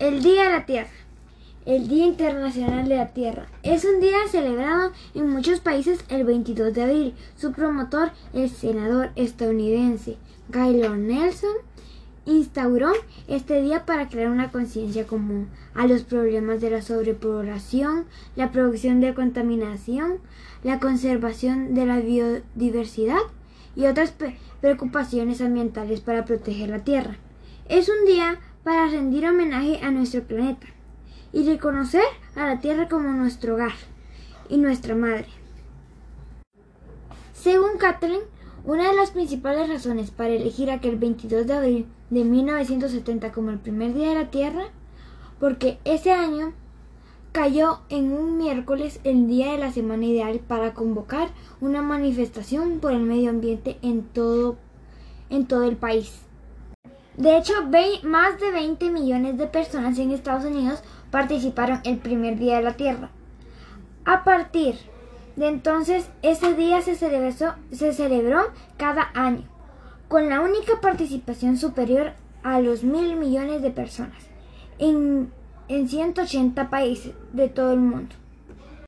El Día de la Tierra. El Día Internacional de la Tierra. Es un día celebrado en muchos países el 22 de abril. Su promotor, el senador estadounidense Gaylord Nelson, instauró este día para crear una conciencia común a los problemas de la sobrepoblación, la producción de contaminación, la conservación de la biodiversidad y otras preocupaciones ambientales para proteger la Tierra. Es un día para rendir homenaje a nuestro planeta y reconocer a la Tierra como nuestro hogar y nuestra madre. Según Catherine, una de las principales razones para elegir aquel 22 de abril de 1970 como el primer día de la Tierra, porque ese año cayó en un miércoles el día de la semana ideal para convocar una manifestación por el medio ambiente en todo, en todo el país. De hecho, más de 20 millones de personas en Estados Unidos participaron el primer día de la Tierra. A partir de entonces, ese día se celebró, se celebró cada año, con la única participación superior a los mil millones de personas en, en 180 países de todo el mundo.